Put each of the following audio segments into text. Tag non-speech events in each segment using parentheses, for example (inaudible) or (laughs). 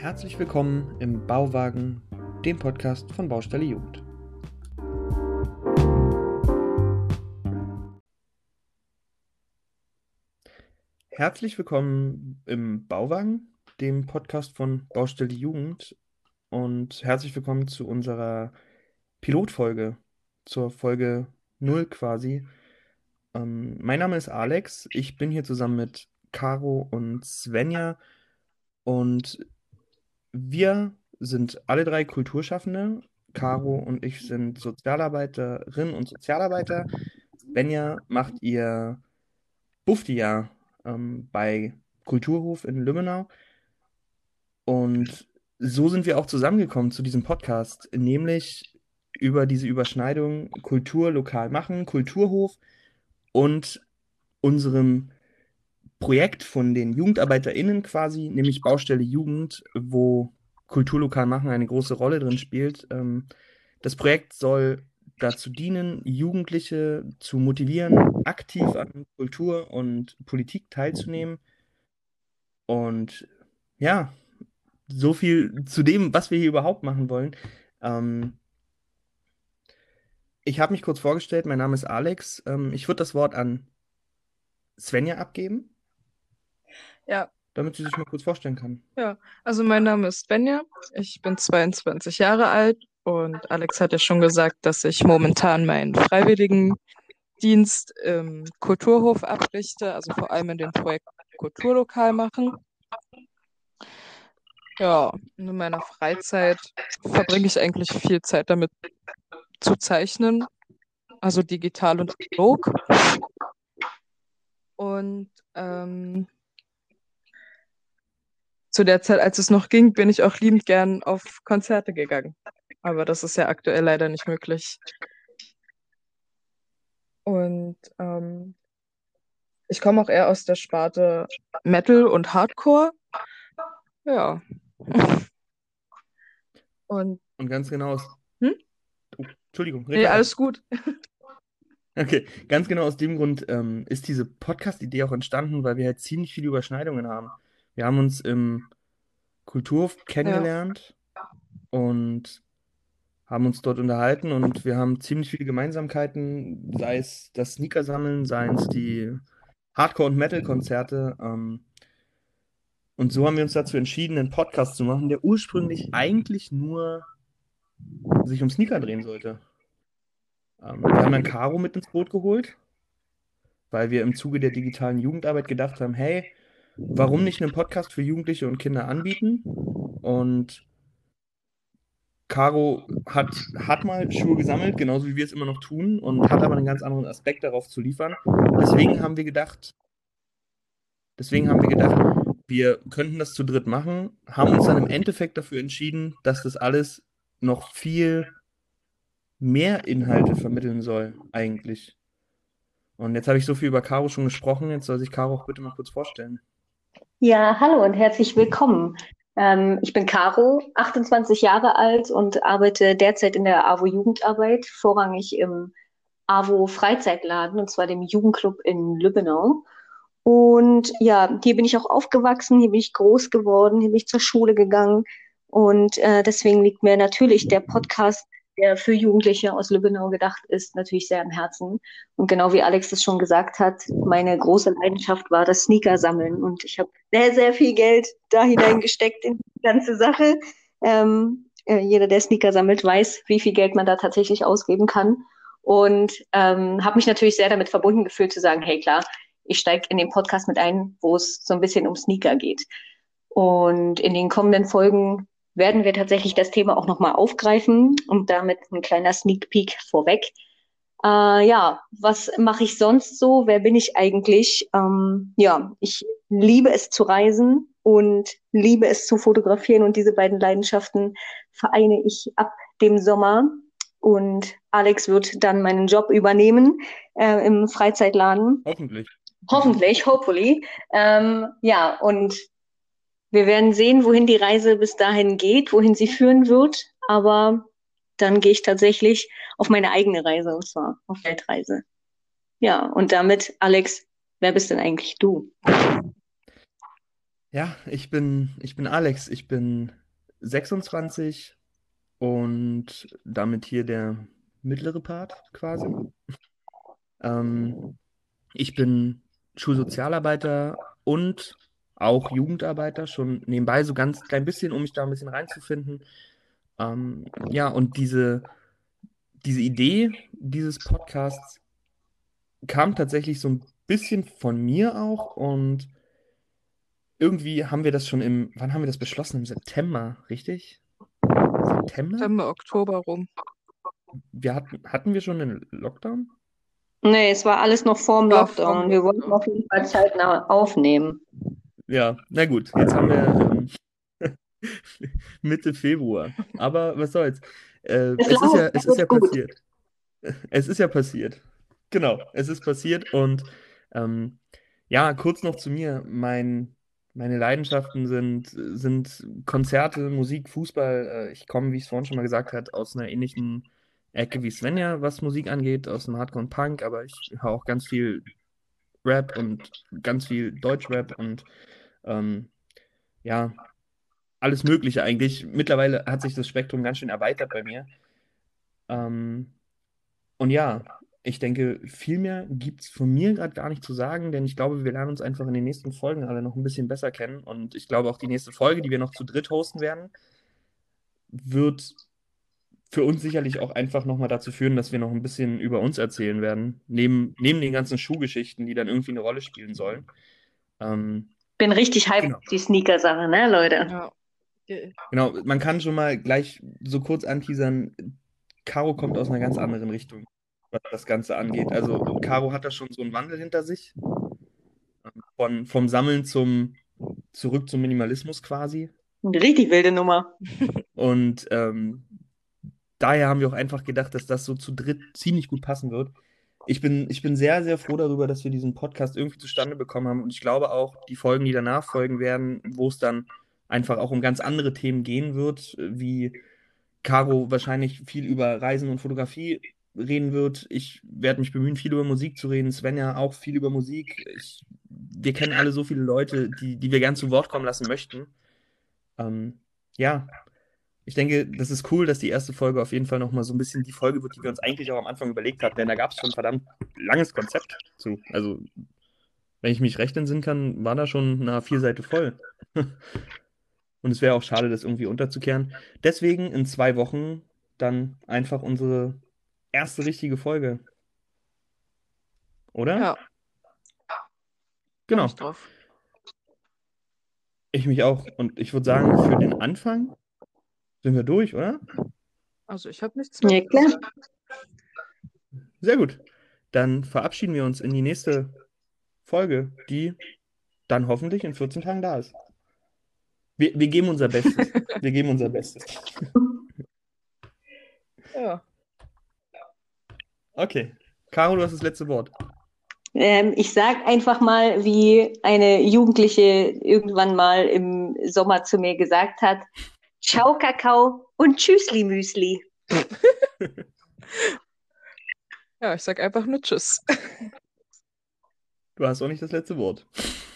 Herzlich willkommen im Bauwagen, dem Podcast von Baustelle Jugend. Herzlich willkommen im Bauwagen, dem Podcast von Baustelle Jugend und herzlich willkommen zu unserer Pilotfolge, zur Folge 0 quasi. Ähm, mein Name ist Alex, ich bin hier zusammen mit Caro und Svenja und wir sind alle drei Kulturschaffende. Caro und ich sind Sozialarbeiterin und Sozialarbeiter. Svenja macht ihr Bufti-Jahr ähm, bei Kulturhof in Lübbenau. Und so sind wir auch zusammengekommen zu diesem Podcast, nämlich über diese Überschneidung Kultur lokal machen, Kulturhof und unserem Projekt von den JugendarbeiterInnen quasi, nämlich Baustelle Jugend, wo Kulturlokal machen eine große Rolle drin spielt. Ähm, das Projekt soll dazu dienen, Jugendliche zu motivieren, aktiv an Kultur und Politik teilzunehmen. Und ja, so viel zu dem, was wir hier überhaupt machen wollen. Ähm, ich habe mich kurz vorgestellt, mein Name ist Alex. Ähm, ich würde das Wort an Svenja abgeben. Ja. Damit sie sich mal kurz vorstellen kann. Ja, also mein Name ist Svenja, ich bin 22 Jahre alt und Alex hat ja schon gesagt, dass ich momentan meinen Freiwilligendienst im Kulturhof abrichte, also vor allem in dem Projekt Kulturlokal machen. Ja, in meiner Freizeit verbringe ich eigentlich viel Zeit damit zu zeichnen, also digital und analog. Und ähm, zu der Zeit, als es noch ging, bin ich auch liebend gern auf Konzerte gegangen. Aber das ist ja aktuell leider nicht möglich. Und ähm, ich komme auch eher aus der Sparte Metal und Hardcore. Ja. (laughs) Und, und ganz genau aus. Hm? Oh, Entschuldigung. Nee, alles gut. (laughs) Okay, ganz genau aus dem Grund ähm, ist diese Podcast-Idee auch entstanden, weil wir halt ziemlich viele Überschneidungen haben. Wir haben uns im Kulturhof kennengelernt ja. und haben uns dort unterhalten und wir haben ziemlich viele Gemeinsamkeiten, sei es das Sneaker-Sammeln, seien es die Hardcore- und Metal-Konzerte. Ähm, und so haben wir uns dazu entschieden, einen Podcast zu machen, der ursprünglich eigentlich nur sich um Sneaker drehen sollte. Ähm, wir haben dann Caro mit ins Boot geholt, weil wir im Zuge der digitalen Jugendarbeit gedacht haben, hey, warum nicht einen Podcast für Jugendliche und Kinder anbieten? Und Caro hat, hat mal Schuhe gesammelt, genauso wie wir es immer noch tun, und hat aber einen ganz anderen Aspekt darauf zu liefern. Deswegen haben wir gedacht, deswegen haben wir gedacht, wir könnten das zu dritt machen, haben uns dann im Endeffekt dafür entschieden, dass das alles noch viel mehr Inhalte vermitteln soll, eigentlich. Und jetzt habe ich so viel über Caro schon gesprochen, jetzt soll sich Caro auch bitte mal kurz vorstellen. Ja, hallo und herzlich willkommen. Ähm, ich bin Caro, 28 Jahre alt und arbeite derzeit in der AWO Jugendarbeit, vorrangig im AWO Freizeitladen, und zwar dem Jugendclub in Lübbenau. Und ja, hier bin ich auch aufgewachsen, hier bin ich groß geworden, hier bin ich zur Schule gegangen. Und äh, deswegen liegt mir natürlich der Podcast der für Jugendliche aus Lübbenau gedacht ist, natürlich sehr am Herzen. Und genau wie Alex es schon gesagt hat, meine große Leidenschaft war das Sneaker sammeln. Und ich habe sehr, sehr viel Geld da hineingesteckt in die ganze Sache. Ähm, äh, jeder, der Sneaker sammelt, weiß, wie viel Geld man da tatsächlich ausgeben kann. Und ähm, habe mich natürlich sehr damit verbunden gefühlt zu sagen, hey klar, ich steige in den Podcast mit ein, wo es so ein bisschen um Sneaker geht. Und in den kommenden Folgen werden wir tatsächlich das Thema auch nochmal aufgreifen und damit ein kleiner Sneak Peek vorweg. Äh, ja, was mache ich sonst so? Wer bin ich eigentlich? Ähm, ja, ich liebe es zu reisen und liebe es zu fotografieren und diese beiden Leidenschaften vereine ich ab dem Sommer. Und Alex wird dann meinen Job übernehmen äh, im Freizeitladen. Hoffentlich. Hoffentlich, hopefully. Ähm, ja, und wir werden sehen, wohin die Reise bis dahin geht, wohin sie führen wird. Aber dann gehe ich tatsächlich auf meine eigene Reise, und zwar auf Weltreise. Ja, und damit, Alex, wer bist denn eigentlich du? Ja, ich bin, ich bin Alex, ich bin 26 und damit hier der mittlere Part quasi. Ähm, ich bin Schulsozialarbeiter und auch Jugendarbeiter, schon nebenbei so ganz klein bisschen, um mich da ein bisschen reinzufinden. Ähm, ja, und diese, diese Idee dieses Podcasts kam tatsächlich so ein bisschen von mir auch und irgendwie haben wir das schon im, wann haben wir das beschlossen? Im September, richtig? September? September, Oktober rum. Wir hatten, hatten wir schon einen Lockdown? Nee, es war alles noch vor dem Lockdown. Wir wollten auf jeden Fall zeitnah aufnehmen. Ja, na gut, jetzt haben wir ähm, (laughs) Mitte Februar. Aber was soll's? Äh, es, ist ja, es ist ja passiert. Es ist ja passiert. Genau, es ist passiert und ähm, ja, kurz noch zu mir. Mein, meine Leidenschaften sind, sind Konzerte, Musik, Fußball. Äh, ich komme, wie ich es vorhin schon mal gesagt habe, aus einer ähnlichen Ecke wie Svenja, was Musik angeht, aus dem Hardcore und Punk, aber ich höre auch ganz viel Rap und ganz viel Deutschrap und ähm, ja, alles Mögliche eigentlich. Mittlerweile hat sich das Spektrum ganz schön erweitert bei mir. Ähm, und ja, ich denke, viel mehr gibt es von mir gerade gar nicht zu sagen, denn ich glaube, wir lernen uns einfach in den nächsten Folgen alle noch ein bisschen besser kennen. Und ich glaube, auch die nächste Folge, die wir noch zu dritt hosten werden, wird für uns sicherlich auch einfach nochmal dazu führen, dass wir noch ein bisschen über uns erzählen werden, neben, neben den ganzen Schuhgeschichten, die dann irgendwie eine Rolle spielen sollen. Ähm, Bin richtig hype genau. die Sneaker-Sache, ne, Leute? Ja. Genau, man kann schon mal gleich so kurz anteasern, Caro kommt aus einer ganz anderen Richtung, was das Ganze angeht. Also Caro hat da schon so einen Wandel hinter sich. Ähm, von, vom Sammeln zum zurück zum Minimalismus quasi. Eine richtig wilde Nummer. Und ähm, daher haben wir auch einfach gedacht, dass das so zu dritt ziemlich gut passen wird. Ich bin, ich bin sehr, sehr froh darüber, dass wir diesen Podcast irgendwie zustande bekommen haben. Und ich glaube auch, die Folgen, die danach folgen werden, wo es dann einfach auch um ganz andere Themen gehen wird, wie Caro wahrscheinlich viel über Reisen und Fotografie reden wird. Ich werde mich bemühen, viel über Musik zu reden. Svenja auch viel über Musik. Ich, wir kennen alle so viele Leute, die, die wir gern zu Wort kommen lassen möchten. Ähm, ja, ich denke, das ist cool, dass die erste Folge auf jeden Fall nochmal so ein bisschen die Folge wird, die wir uns eigentlich auch am Anfang überlegt hatten, denn da gab es schon ein verdammt langes Konzept zu. Also, wenn ich mich recht entsinnen kann, war da schon eine vier Seite voll. (laughs) Und es wäre auch schade, das irgendwie unterzukehren. Deswegen in zwei Wochen dann einfach unsere erste richtige Folge. Oder? Ja. Genau. Ich mich auch. Und ich würde sagen, für den Anfang sind wir durch, oder? Also ich habe nichts mehr. Ja, klar. Sehr gut. Dann verabschieden wir uns in die nächste Folge, die dann hoffentlich in 14 Tagen da ist. Wir, wir geben unser Bestes. (laughs) Wir geben unser Bestes. ja. Okay. Caro, du hast das letzte Wort. Ähm, ich sage einfach mal, wie eine Jugendliche irgendwann mal im Sommer zu mir gesagt hat: Ciao, Kakao und Tschüssli, Müsli. (laughs) ja, ich sag einfach nur Tschüss. Du hast auch nicht das letzte Wort.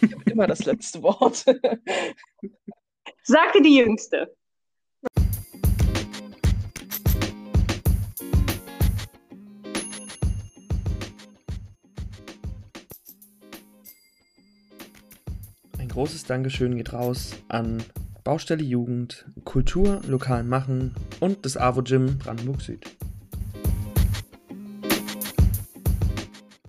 Ich (laughs) habe immer das letzte Wort. (laughs) Sagte die Jüngste. Ein großes Dankeschön geht raus an Baustelle Jugend, Kultur lokal machen und das AWO Gym Brandenburg Süd.